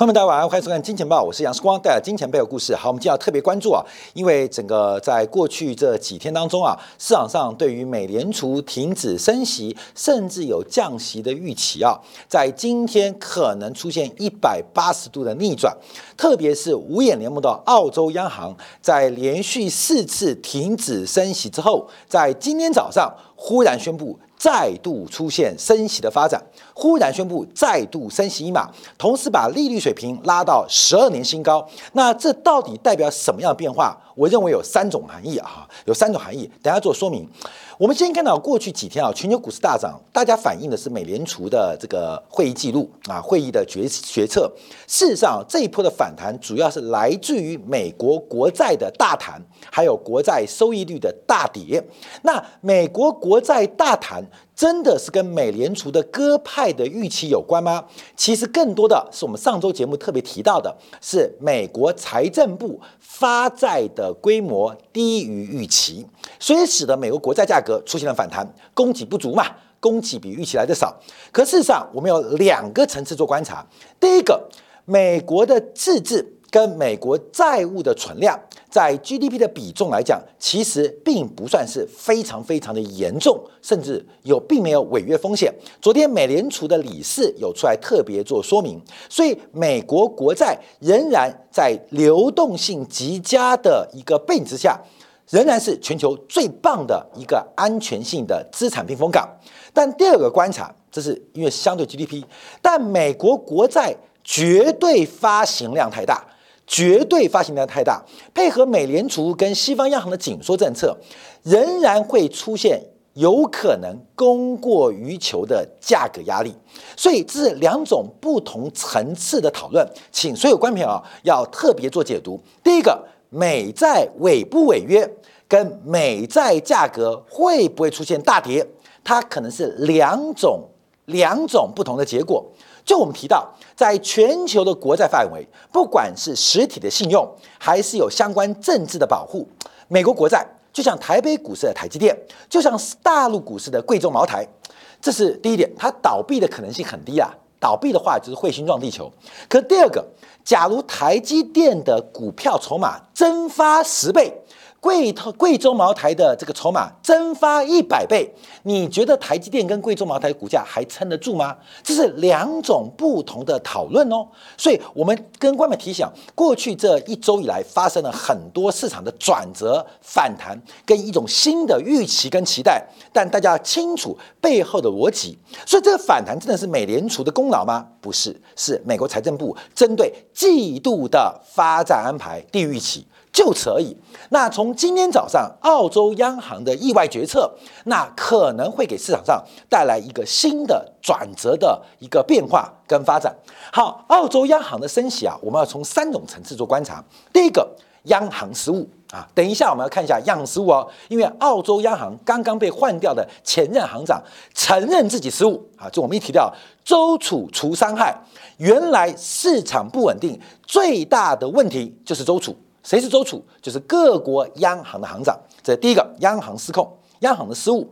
朋友们，大家晚上欢迎收看《金钱报》，我是杨世光，带来金钱背后故事。好，我们今天要特别关注啊，因为整个在过去这几天当中啊，市场上对于美联储停止升息，甚至有降息的预期啊，在今天可能出现一百八十度的逆转。特别是五眼联盟的澳洲央行，在连续四次停止升息之后，在今天早上忽然宣布。再度出现升息的发展，忽然宣布再度升息一码，同时把利率水平拉到十二年新高。那这到底代表什么样的变化？我认为有三种含义啊，有三种含义，等下做说明。我们先看到过去几天啊，全球股市大涨，大家反映的是美联储的这个会议记录啊，会议的决决策。事实上，这一波的反弹主要是来自于美国国债的大弹，还有国债收益率的大跌。那美国国债大弹。真的是跟美联储的鸽派的预期有关吗？其实更多的是我们上周节目特别提到的，是美国财政部发债的规模低于预期，所以使得美国国债价格出现了反弹，供给不足嘛，供给比预期来的少。可事实上，我们有两个层次做观察，第一个，美国的自治跟美国债务的存量。在 GDP 的比重来讲，其实并不算是非常非常的严重，甚至有并没有违约风险。昨天美联储的理事有出来特别做说明，所以美国国债仍然在流动性极佳的一个背景之下，仍然是全球最棒的一个安全性的资产避风港。但第二个观察，这是因为相对 GDP，但美国国债绝对发行量太大。绝对发行量太大，配合美联储跟西方央行的紧缩政策，仍然会出现有可能供过于求的价格压力。所以这是两种不同层次的讨论，请所有观众啊要特别做解读。第一个，美债违不违约，跟美债价格会不会出现大跌，它可能是两种两种不同的结果。就我们提到，在全球的国债范围，不管是实体的信用，还是有相关政治的保护，美国国债就像台北股市的台积电，就像大陆股市的贵州茅台，这是第一点，它倒闭的可能性很低啊。倒闭的话就是彗星撞地球。可第二个，假如台积电的股票筹码蒸发十倍。贵特贵州茅台的这个筹码蒸发一百倍，你觉得台积电跟贵州茅台股价还撑得住吗？这是两种不同的讨论哦。所以，我们跟官媒提醒，过去这一周以来发生了很多市场的转折、反弹，跟一种新的预期跟期待。但大家要清楚背后的逻辑。所以，这个反弹真的是美联储的功劳吗？不是，是美国财政部针对季度的发展安排低预期。就此而已。那从今天早上澳洲央行的意外决策，那可能会给市场上带来一个新的转折的一个变化跟发展。好，澳洲央行的升息啊，我们要从三种层次做观察。第一个，央行失误啊，等一下我们要看一下央行失误哦，因为澳洲央行刚刚被换掉的前任行长承认自己失误啊，就我们一提到周楚除伤害，原来市场不稳定最大的问题就是周楚。谁是周楚？就是各国央行的行长。这第一个，央行失控，央行的失误。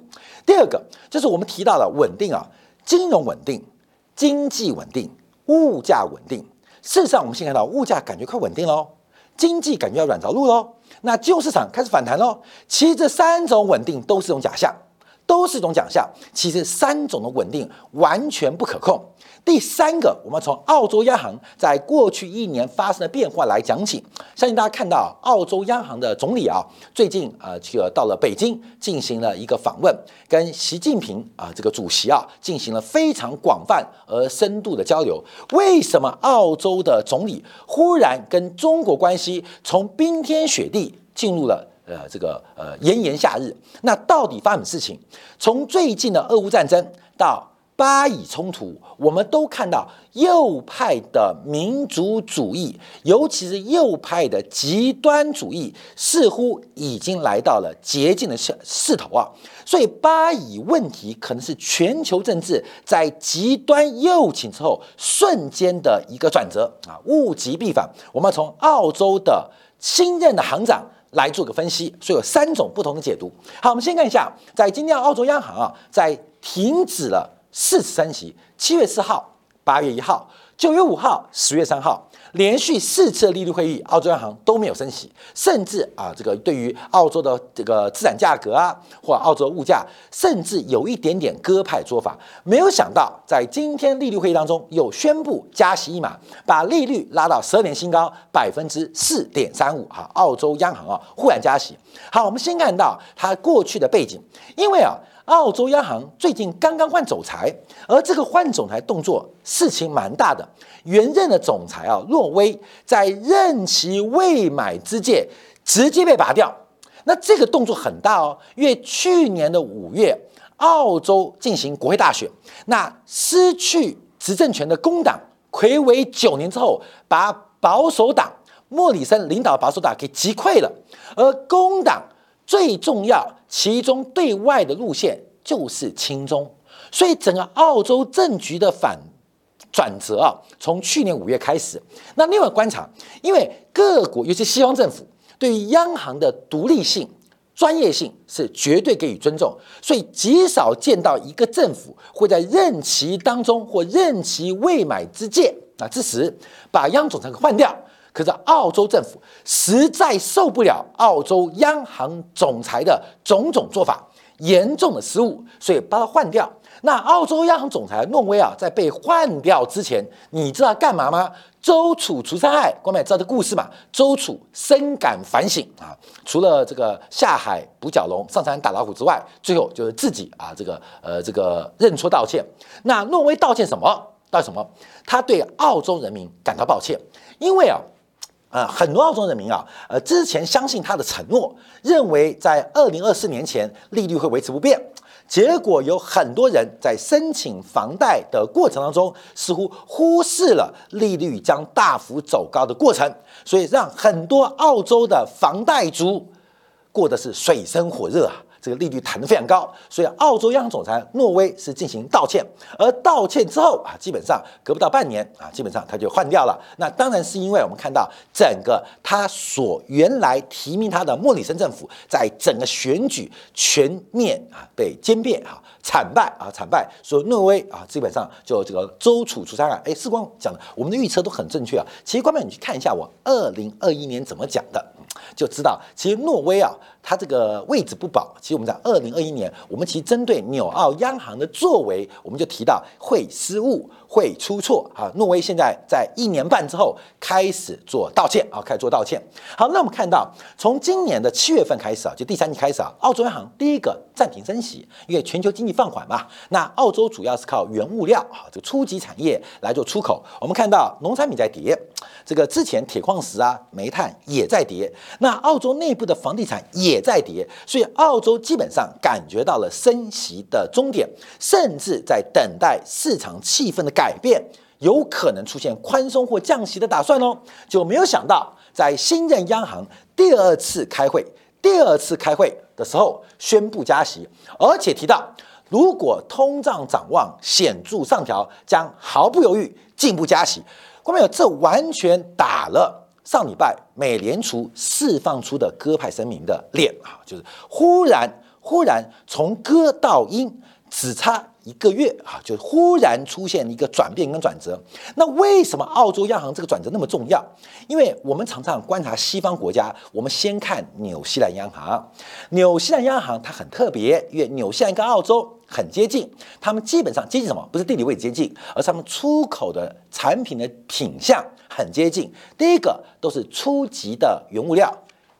第二个，就是我们提到的稳定啊，金融稳定、经济稳定、物价稳定。事实上，我们现在看到物价感觉快稳定喽，经济感觉要软着陆喽，那旧市场开始反弹喽。其实这三种稳定都是一种假象，都是一种假象。其实三种的稳定完全不可控。第三个，我们从澳洲央行在过去一年发生的变化来讲起。相信大家看到，澳洲央行的总理啊，最近啊，这个到了北京进行了一个访问，跟习近平啊这个主席啊进行了非常广泛而深度的交流。为什么澳洲的总理忽然跟中国关系从冰天雪地进入了呃这个呃炎炎夏日？那到底发生什么事情？从最近的俄乌战争到巴以冲突，我们都看到右派的民族主义，尤其是右派的极端主义，似乎已经来到了捷径的势势头啊！所以巴以问题可能是全球政治在极端右倾之后瞬间的一个转折啊！物极必反，我们要从澳洲的新任的行长来做个分析，所以有三种不同的解读。好，我们先看一下，在今天澳洲央行啊，在停止了。四次升息，七月四号、八月一号九月五号、十月三号。连续四次利率会议，澳洲央行都没有升息，甚至啊，这个对于澳洲的这个资产价格啊，或澳洲物价，甚至有一点点鸽派做法。没有想到，在今天利率会议当中，又宣布加息一码，把利率拉到十二年新高百分之四点三五。哈，澳洲央行啊，忽然加息。好，我们先看到它过去的背景，因为啊。澳洲央行最近刚刚换总裁，而这个换总裁动作事情蛮大的。原任的总裁啊，洛威在任期未满之际直接被拔掉。那这个动作很大哦，因为去年的五月，澳洲进行国会大选，那失去执政权的工党魁违九年之后，把保守党莫里森领导的保守党给击溃了，而工党。最重要，其中对外的路线就是亲中，所以整个澳洲政局的反转折啊，从去年五月开始。那另外观察，因为各国尤其西方政府对于央行的独立性、专业性是绝对给予尊重，所以极少见到一个政府会在任期当中或任期未满之届啊之时把央总裁给换掉。可是澳洲政府实在受不了澳洲央行总裁的种种做法，严重的失误，所以把他换掉。那澳洲央行总裁诺威啊，在被换掉之前，你知道干嘛吗？周楚除三害，光们知道这故事嘛？周楚深感反省啊，除了这个下海捕角龙、上山打老虎之外，最后就是自己啊，这个呃这个认错道歉。那诺威道歉什么？道歉什么？他对澳洲人民感到抱歉，因为啊。啊，很多澳洲人民啊，呃，之前相信他的承诺，认为在二零二四年前利率会维持不变，结果有很多人在申请房贷的过程当中，似乎忽视了利率将大幅走高的过程，所以让很多澳洲的房贷族过的是水深火热啊。这个利率弹得非常高，所以澳洲央行总裁诺威是进行道歉，而道歉之后啊，基本上隔不到半年啊，基本上他就换掉了。那当然是因为我们看到整个他所原来提名他的莫里森政府，在整个选举全面啊被歼灭啊惨败啊惨败，所以诺威啊基本上就这个周楚除三害。哎，时光讲的我们的预测都很正确啊。其实，关键你去看一下我二零二一年怎么讲的。就知道，其实诺威啊，它这个位置不保。其实我们在二零二一年，我们其实针对纽澳央行的作为，我们就提到会失误。会出错啊！诺威现在在一年半之后开始做道歉啊，开始做道歉。好，那我们看到从今年的七月份开始啊，就第三季开始啊，澳洲央行第一个暂停升息，因为全球经济放缓嘛。那澳洲主要是靠原物料啊，这个初级产业来做出口。我们看到农产品在跌，这个之前铁矿石啊、煤炭也在跌，那澳洲内部的房地产也在跌，所以澳洲基本上感觉到了升息的终点，甚至在等待市场气氛的。改变有可能出现宽松或降息的打算哦，就没有想到在新任央行第二次开会、第二次开会的时候宣布加息，而且提到如果通胀展望显著上调，将毫不犹豫进一步加息。各位有，这完全打了上礼拜美联储释放出的鸽派声明的脸啊，就是忽然忽然从鸽到鹰，只差。一个月啊，就忽然出现一个转变跟转折。那为什么澳洲央行这个转折那么重要？因为我们常常观察西方国家，我们先看纽西兰央行。纽西兰央行它很特别，因为纽西兰跟澳洲很接近，他们基本上接近什么？不是地理位置接近，而是他们出口的产品的品相很接近。第一个都是初级的原物料，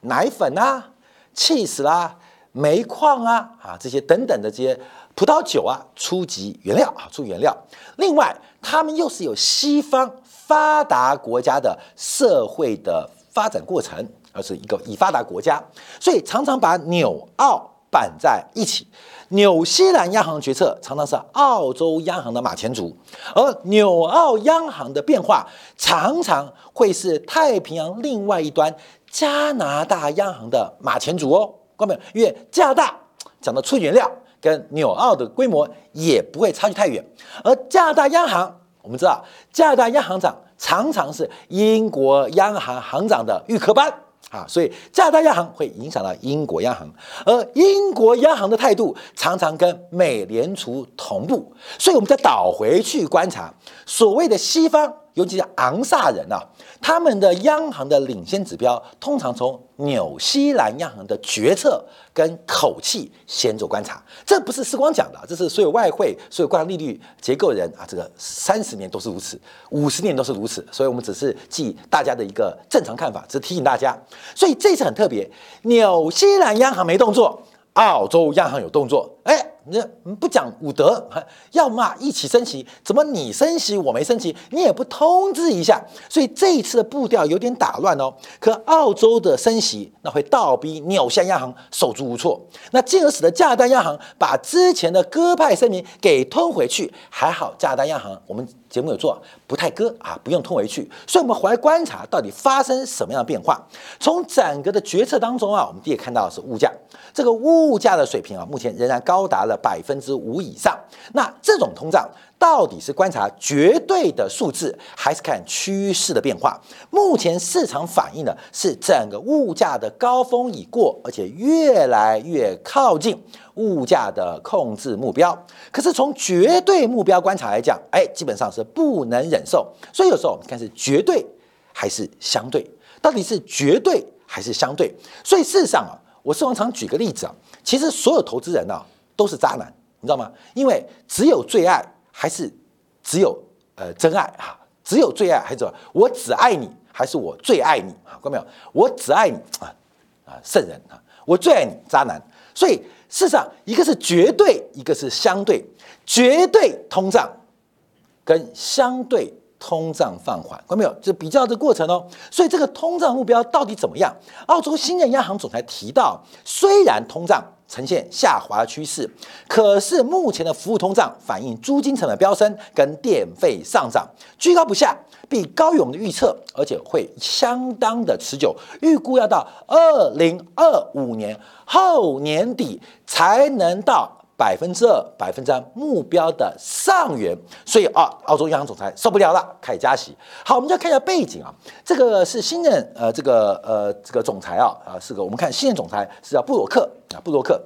奶粉啊、cheese 啦、煤矿啊啊这些等等的这些。葡萄酒啊，初级原料啊，初原料。另外，他们又是有西方发达国家的社会的发展过程，而是一个已发达国家，所以常常把纽澳绑在一起。纽西兰央行决策常常是澳洲央行的马前卒，而纽澳央行的变化常常会是太平洋另外一端加拿大央行的马前卒哦。各位，因为加拿大讲的初原料。跟纽澳的规模也不会差距太远，而加拿大央行，我们知道加拿大央行长常常是英国央行行长的预科班。啊，所以加拿大央行会影响到英国央行，而英国央行的态度常常跟美联储同步，所以我们再倒回去观察所谓的西方尤其是昂萨人啊，他们的央行的领先指标通常从纽西兰央行的决策跟口气先做观察。这不是时光讲的，这是所有外汇、所有观察利率结构人啊，这个三十年都是如此，五十年都是如此。所以我们只是记大家的一个正常看法，只提醒大家。所以这次很特别，纽西兰央行没动作。澳洲央行有动作，哎，你不讲武德，要骂一起升息，怎么你升息我没升息，你也不通知一下，所以这一次的步调有点打乱哦。可澳洲的升息，那会倒逼纽西兰央行手足无措，那进而使得加拿大央行把之前的鸽派声明给吞回去。还好加拿大央行，我们节目有做，不太割啊，不用通回去。所以我们回来观察到底发生什么样的变化。从整个的决策当中啊，我们第一看到的是物价。这个物价的水平啊，目前仍然高达了百分之五以上。那这种通胀到底是观察绝对的数字，还是看趋势的变化？目前市场反映的是整个物价的高峰已过，而且越来越靠近物价的控制目标。可是从绝对目标观察来讲，哎，基本上是不能忍受。所以有时候我们看是绝对还是相对，到底是绝对还是相对？所以事实上啊。我时常举个例子啊，其实所有投资人呢都是渣男，你知道吗？因为只有最爱还是只有呃真爱哈？只有最爱还是我只爱你还是我最爱你啊？看到没有？我只爱你啊啊圣人啊！我最爱你渣男。所以事实上，一个是绝对，一个是相对，绝对通胀跟相对。通胀放缓，看到没有？这比较的过程哦。所以这个通胀目标到底怎么样？澳洲新任央行总裁提到，虽然通胀呈现下滑趋势，可是目前的服务通胀反映租金成本飙升跟电费上涨，居高不下，比高于我们的预测，而且会相当的持久。预估要到二零二五年后年底才能到。百分之二、百分之三目标的上缘，所以啊，澳洲央行总裁受不了了，开始加息。好，我们就看一下背景啊，这个是新任呃，这个呃，这个总裁啊啊，是个我们看新任总裁是叫布洛克啊，布洛克。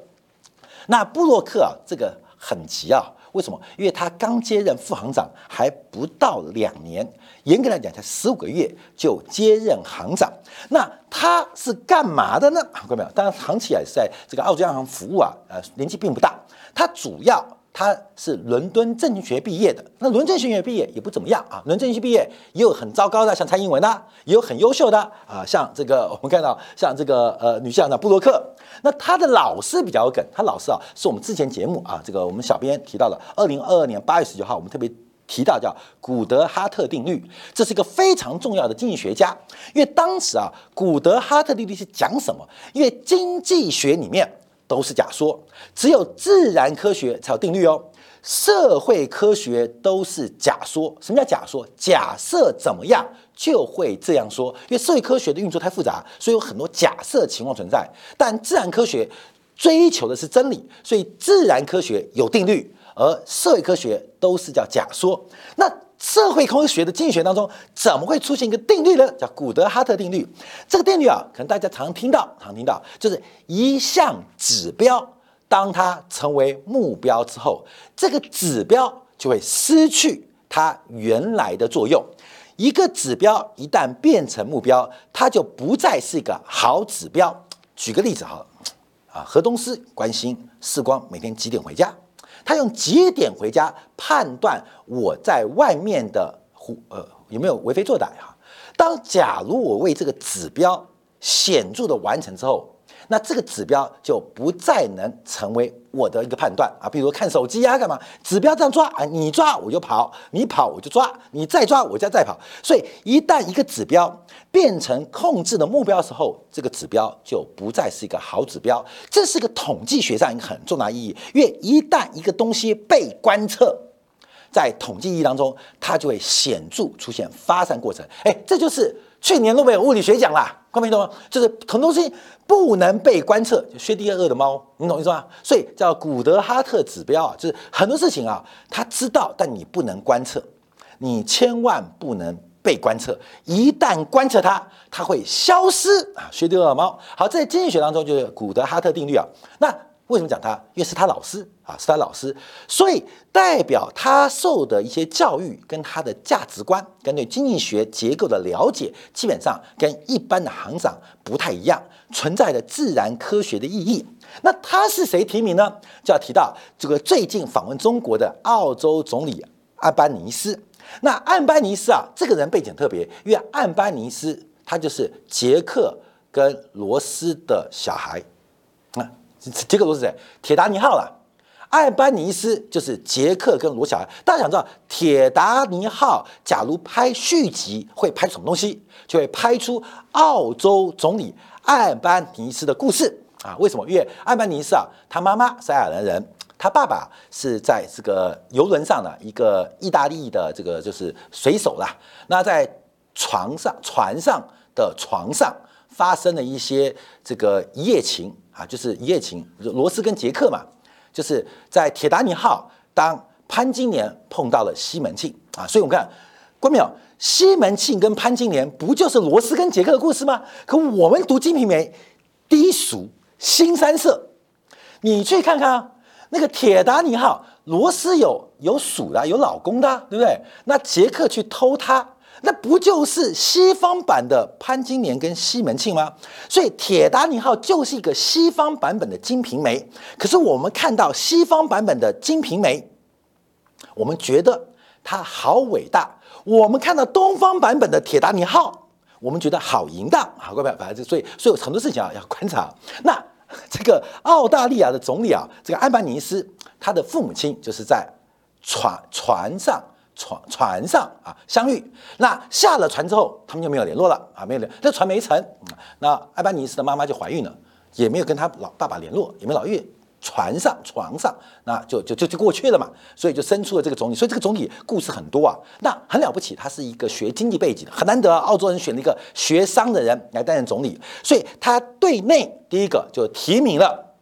那布洛克啊，这个很急啊，为什么？因为他刚接任副行长还不到两年，严格来讲才十五个月就接任行长。那他是干嘛的呢？看到没有？当然，行起来是在这个澳洲央行服务啊，呃，年纪并不大。他主要他是伦敦政学毕业的，那伦敦政经学毕业也不怎么样啊。伦敦政学毕业也有很糟糕的，像蔡英文的，也有很优秀的啊，像这个我们看到像这个呃女校长布洛克。那他的老师比较有梗，他老师啊是我们之前节目啊，这个我们小编提到的，二零二二年八月十九号我们特别提到叫古德哈特定律，这是一个非常重要的经济学家，因为当时啊古德哈特定律是讲什么？因为经济学里面。都是假说，只有自然科学才有定律哦。社会科学都是假说。什么叫假说？假设怎么样就会这样说。因为社会科学的运作太复杂，所以有很多假设情况存在。但自然科学追求的是真理，所以自然科学有定律，而社会科学都是叫假说。那社会科学的经济学当中，怎么会出现一个定律呢？叫古德哈特定律。这个定律啊，可能大家常听到，常听到，就是一项指标，当它成为目标之后，这个指标就会失去它原来的作用。一个指标一旦变成目标，它就不再是一个好指标。举个例子哈，啊，河东师关心世光每天几点回家。他用几点回家判断我在外面的胡呃有没有为非作歹哈？当假如我为这个指标显著的完成之后。那这个指标就不再能成为我的一个判断啊，比如看手机啊，干嘛？指标这样抓啊，你抓我就跑，你跑我就抓，你再抓我就再跑。所以一旦一个指标变成控制的目标的时候，这个指标就不再是一个好指标。这是个统计学上一个很重大意义，因为一旦一个东西被观测，在统计意义当中，它就会显著出现发散过程。哎，这就是去年诺贝尔物理学奖啦。看没懂吗？就是很多东西不能被观测，就薛定谔的猫，你懂意思吗？所以叫古德哈特指标啊，就是很多事情啊，他知道，但你不能观测，你千万不能被观测，一旦观测它，它会消失啊。薛第二猫，好，在经济学当中就是古德哈特定律啊。那为什么讲他？因为是他老师啊，是他老师，所以代表他受的一些教育跟他的价值观，跟对经济学结构的了解，基本上跟一般的行长不太一样，存在着自然科学的意义。那他是谁提名呢？就要提到这个最近访问中国的澳洲总理安班尼斯。那安班尼斯啊，这个人背景特别，因为安班尼斯他就是捷克跟罗斯的小孩。啊，杰克罗斯谁？铁达尼号了。艾班尼斯就是杰克跟罗小艾。大家想知道铁达尼号假如拍续集会拍什么东西？就会拍出澳洲总理艾班尼斯的故事啊？为什么？因为艾班尼斯啊，他妈妈是爱尔兰人。他爸爸是在这个游轮上的一个意大利的这个就是水手啦。那在床上船上的床上发生了一些这个一夜情啊，就是一夜情，罗斯跟杰克嘛，就是在铁达尼号，当潘金莲碰到了西门庆啊，所以我们看，关没有？西门庆跟潘金莲不就是罗斯跟杰克的故事吗？可我们读《金瓶梅》，低俗、新三色，你去看看啊。那个铁达尼号，罗斯有有属的，有老公的，对不对？那杰克去偷她，那不就是西方版的潘金莲跟西门庆吗？所以铁达尼号就是一个西方版本的《金瓶梅》。可是我们看到西方版本的《金瓶梅》，我们觉得它好伟大；我们看到东方版本的《铁达尼号》，我们觉得好淫荡。好，各位，反正所以所以有很多事情啊要观察。那。这个澳大利亚的总理啊，这个安班尼斯，他的父母亲就是在船船上船船上啊相遇。那下了船之后，他们就没有联络了啊，没有联，这船没沉。那艾班尼斯的妈妈就怀孕了，也没有跟他老爸爸联络，也没老岳。船上床上，那就就就就过去了嘛，所以就生出了这个总理。所以这个总理故事很多啊，那很了不起，他是一个学经济背景的，很难得澳洲人选了一个学商的人来担任总理，所以他对内第一个就提名了。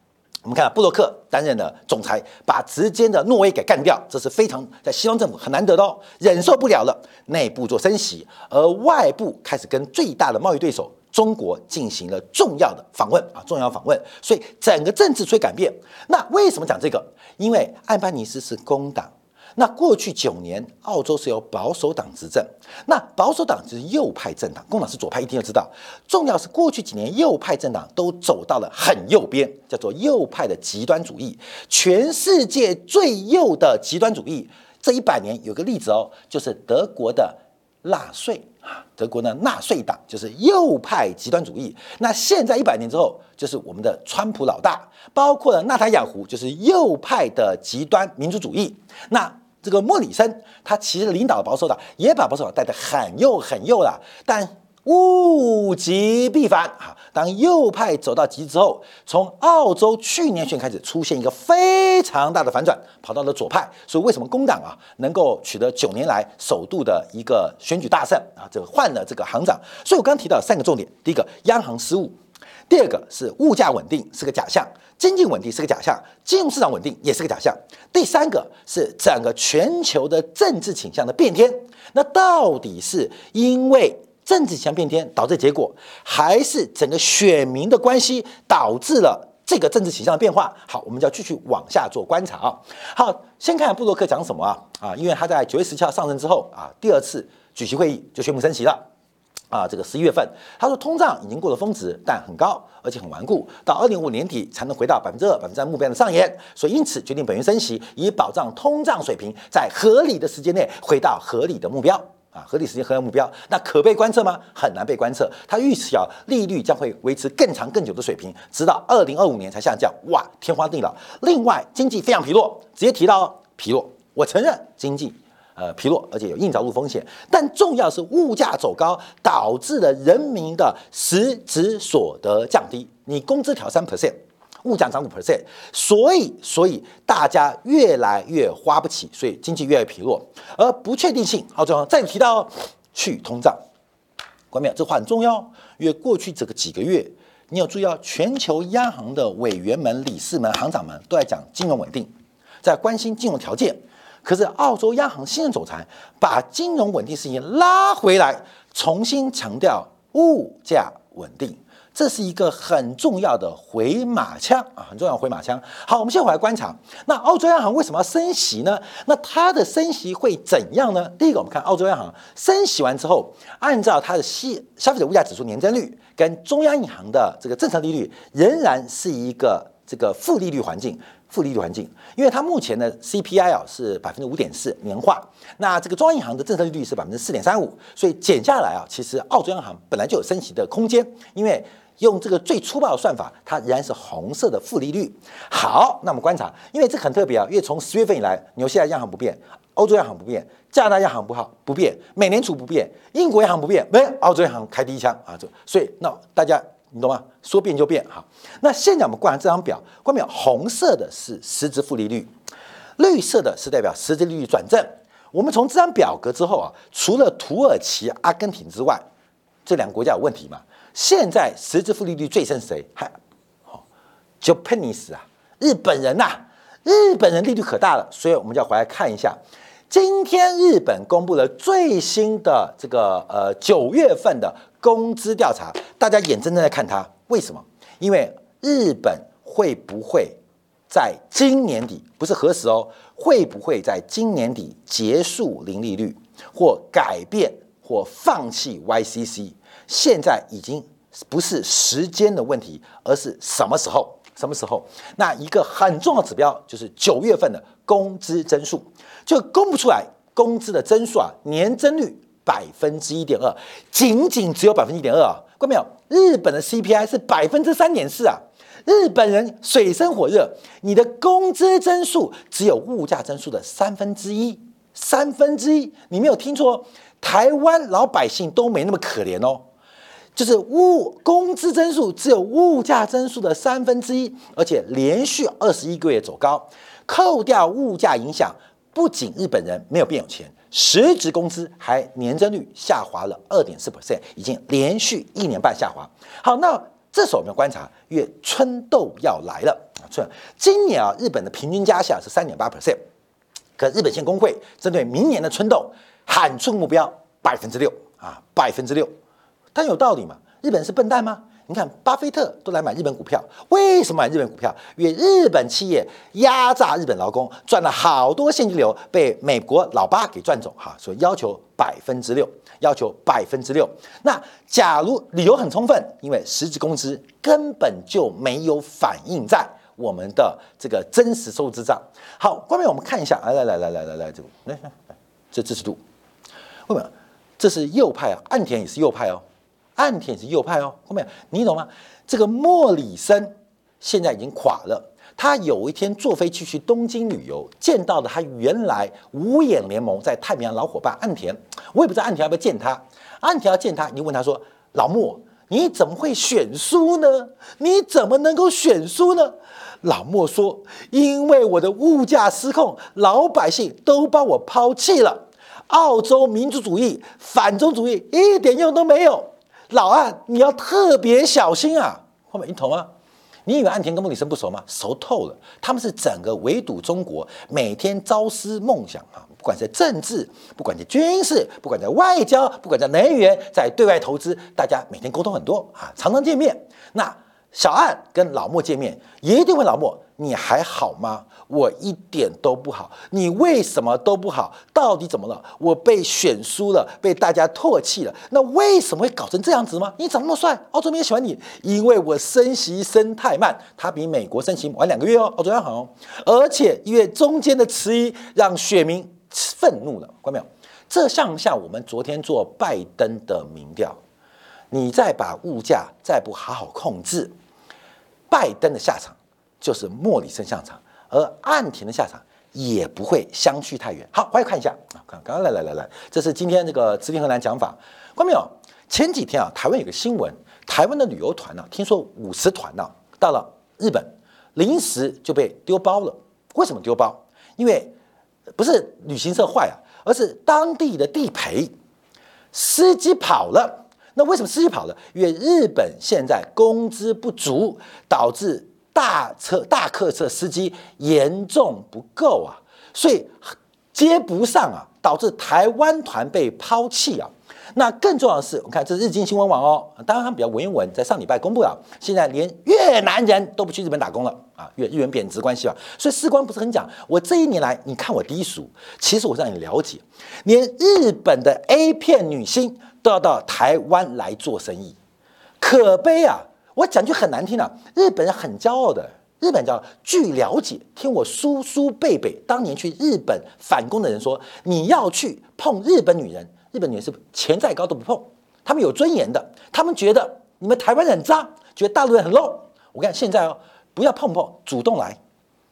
我们看布洛克担任了总裁，把直接的诺威给干掉，这是非常在西方政府很难得的哦，忍受不了了，内部做升息，而外部开始跟最大的贸易对手。中国进行了重要的访问啊，重要访问，所以整个政治出改变。那为什么讲这个？因为艾班尼斯是工党，那过去九年澳洲是由保守党执政，那保守党就是右派政党，工党是左派，一定要知道。重要是过去几年右派政党都走到了很右边，叫做右派的极端主义，全世界最右的极端主义。这一百年有个例子哦，就是德国的纳粹。啊，德国的纳粹党就是右派极端主义。那现在一百年之后，就是我们的川普老大，包括了纳塔雅胡，就是右派的极端民族主义。那这个莫里森，他其实领导保守党，也把保守党带得很右很右了，但。物极必反啊！当右派走到极之后，从澳洲去年选开始出现一个非常大的反转，跑到了左派。所以为什么工党啊能够取得九年来首度的一个选举大胜啊？这个换了这个行长。所以我刚刚提到三个重点：第一个，央行失误；第二个是物价稳定是个假象，经济稳定是个假象，金融市场稳定也是个假象；第三个是整个全球的政治倾向的变天。那到底是因为？政治倾向变天导致结果，还是整个选民的关系导致了这个政治倾向的变化？好，我们就要继续往下做观察啊。好，先看布洛克讲什么啊？啊，因为他在九月十七号上任之后啊，第二次举行会议就宣布升息了啊。这个十一月份，他说通胀已经过了峰值，但很高，而且很顽固，到二零五年底才能回到百分之二、百分之三目标的上沿，所以因此决定本月升息，以保障通胀水平在合理的时间内回到合理的目标。啊，合理时间、合理目标，那可被观测吗？很难被观测。他预测利率将会维持更长、更久的水平，直到二零二五年才下降。哇，天荒地老。另外，经济非常疲弱，直接提到疲弱。我承认经济呃疲弱，而且有硬着陆风险。但重要是物价走高，导致了人民的实质所得降低。你工资调三 percent。物价涨五 percent，所以所以大家越来越花不起，所以经济越来越疲弱，而不确定性好重要。再提到去通胀，关没这话很重要，因为过去这个几个月，你有注意到全球央行的委员们、理事们、行长们都在讲金融稳定，在关心金融条件。可是澳洲央行新任总裁把金融稳定。事情拉回来，重新强调物价稳定。这是一个很重要的回马枪啊，很重要回马枪。好，我们先回来观察，那澳洲央行为什么要升息呢？那它的升息会怎样呢？第一个，我们看澳洲央行升息完之后，按照它的消消费者物价指数年增率跟中央银行的这个政策利率，仍然是一个这个负利率环境。负利率环境，因为它目前的 CPI 啊是百分之五点四年化，那这个中央银行的政策利率是百分之四点三五，所以减下来啊，其实澳洲央行本来就有升息的空间，因为用这个最粗暴的算法，它仍然是红色的负利率。好，那我们观察，因为这很特别啊，因为从十月份以来，纽西兰央行不变，欧洲央行不变，加拿大央行不好不变，美联储不变，英国央行不变，没澳洲央行开第一枪啊，这所以那大家。你懂吗？说变就变，哈。那现在我们观察这张表，观表红色的是实质负利率，绿色的是代表实质利率转正。我们从这张表格之后啊，除了土耳其、阿根廷之外，这两个国家有问题嘛？现在实质负利率最深谁？还好，Japanese 啊，日本人呐，日本人利率可大了，所以我们就要回来看一下。今天日本公布了最新的这个呃九月份的工资调查，大家眼睁睁在看它。为什么？因为日本会不会在今年底，不是何时哦，会不会在今年底结束零利率，或改变，或放弃 YCC？现在已经不是时间的问题，而是什么时候？什么时候？那一个很重要指标就是九月份的工资增速。就公布出来工资的增速啊，年增率百分之一点二，仅仅只有百分之一点二啊，看到没有？日本的 CPI 是百分之三点四啊，日本人水深火热，你的工资增速只有物价增速的三分之一，三分之一，你没有听错，台湾老百姓都没那么可怜哦，就是物工资增速只有物价增速的三分之一，而且连续二十一个月走高，扣掉物价影响。不仅日本人没有变有钱，实职工资还年增率下滑了二点四 percent，已经连续一年半下滑。好，那这时候我们要观察，因为春斗要来了啊，春今年啊，日本的平均加价是三点八 percent，可日本县工会针对明年的春斗喊出目标百分之六啊，百分之六，但有道理吗？日本是笨蛋吗？你看，巴菲特都来买日本股票，为什么买日本股票？因为日本企业压榨日本劳工，赚了好多现金流，被美国老八给赚走哈，所以要求百分之六，要求百分之六。那假如理由很充分，因为实际工资根本就没有反映在我们的这个真实收支账。好，下面我们看一下，来来来来来来来，这个来来，这支持度，后面这是右派啊，岸田也是右派哦。岸田是右派哦，后面你懂吗？这个莫里森现在已经垮了。他有一天坐飞机去东京旅游，见到了他原来五眼联盟在太平洋老伙伴岸田。我也不知道岸田要不要见他。岸田要见他，你问他说：“老莫，你怎么会选输呢？你怎么能够选输呢？”老莫说：“因为我的物价失控，老百姓都把我抛弃了。澳洲民族主义、反中主义一点用都没有。”老岸，你要特别小心啊！后面你懂吗？你以为岸田跟莫里森不熟吗？熟透了。他们是整个围堵中国，每天朝思梦想啊！不管在政治，不管在军事，不管在外交，不管在能源，在对外投资，大家每天沟通很多啊，常常见面。那小岸跟老莫见面，一定会老莫。你还好吗？我一点都不好。你为什么都不好？到底怎么了？我被选输了，被大家唾弃了。那为什么会搞成这样子吗？你长那么帅，澳洲没喜欢你，因为我升息升太慢，他比美国升息晚两个月哦，澳洲央行哦。而且因为中间的迟疑，让选民愤怒了。看到没有？这像不像我们昨天做拜登的民调？你再把物价再不好好控制，拜登的下场。就是莫里森下场，而岸田的下场也不会相去太远。好，快来看一下啊，看，刚刚来来来来，这是今天这个资金河南讲法，看到没有？前几天啊，台湾有个新闻，台湾的旅游团呢，听说五十团呢到了日本，临时就被丢包了。为什么丢包？因为不是旅行社坏啊，而是当地的地陪，司机跑了。那为什么司机跑了？因为日本现在工资不足，导致。大车大客车司机严重不够啊，所以接不上啊，导致台湾团被抛弃啊。那更重要的是，我看这是日经新闻网哦，当然他们比较文言文，在上礼拜公布了，现在连越南人都不去日本打工了啊，越日元贬值关系吧。所以士官不是很讲，我这一年来，你看我低俗，其实我让你了解，连日本的 A 片女星都要到台湾来做生意，可悲啊！我讲句很难听的，日本人很骄傲的。日本叫据了解，听我叔叔辈辈当年去日本反攻的人说，你要去碰日本女人，日本女人是钱再高都不碰，他们有尊严的，他们觉得你们台湾人很脏，觉得大陆人很 low。我看现在哦，不要碰碰，主动来。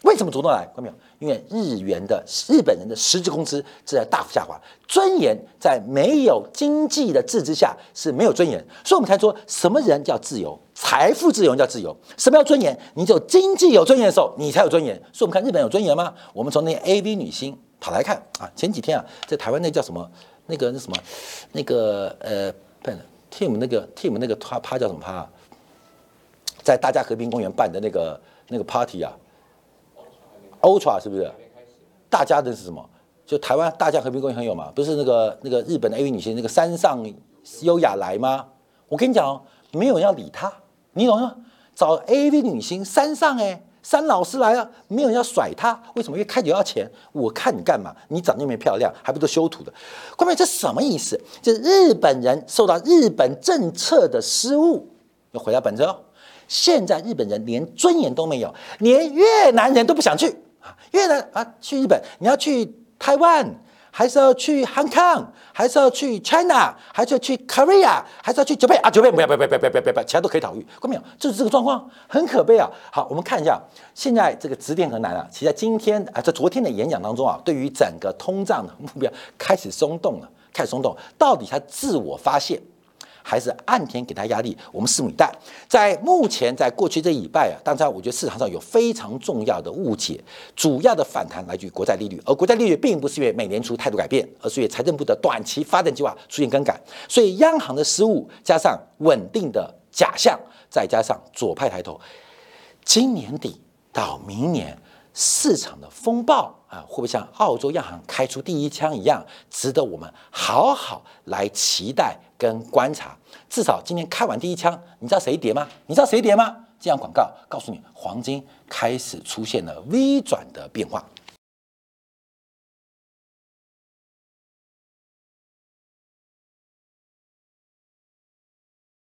为什么主动来？看到没有？因为日元的日本人的实质工资正在大幅下滑，尊严在没有经济的制之下是没有尊严。所以我们才说，什么人叫自由？财富自由叫自由。什么叫尊严？你只有经济有尊严的时候，你才有尊严。所以我们看日本有尊严吗？我们从那 A V 女星跑来看啊，前几天啊，在台湾那叫什么？那个那什么？那个呃，不是 Team 那个 Team 那个趴趴叫什么趴？在大家和平公园办的那个那个 Party 啊。Ultra 是不是？大家的是什么？就台湾大家和平公园很有嘛？不是那个那个日本的 AV 女星那个山上优雅来吗？我跟你讲哦，没有人要理她，你懂吗？找 AV 女星山上哎，山老师来了，没有人要甩她，为什么？因为开酒要钱，我看你干嘛？你长得又没漂亮，还不都修图的？关键这什么意思？就日本人受到日本政策的失误，要回到本质哦。现在日本人连尊严都没有，连越南人都不想去。啊越南啊，去日本，你要去台湾，还是要去 Hong Kong，还是要去 China，还是要去 Korea，还是要去九倍啊？九倍不要不要不要不要不要不要，其他都可以考虑。看到没有？就是这个状况，很可悲啊。好，我们看一下，现在这个指点很难啊。其实在今天啊，在昨天的演讲当中啊，对于整个通胀的目标开始松动了，开始松动，到底他自我发现？还是暗天给他压力，我们拭目以待。在目前，在过去这一礼拜啊，当然，我觉得市场上有非常重要的误解，主要的反弹来自于国债利率，而国债利率并不是因为美联储态度改变，而是因为财政部的短期发展计划出现更改。所以，央行的失误加上稳定的假象，再加上左派抬头，今年底到明年市场的风暴。啊，会不会像澳洲央行开出第一枪一样，值得我们好好来期待跟观察？至少今天开完第一枪，你知道谁跌吗？你知道谁跌吗？这样广告告诉你，黄金开始出现了微转的变化。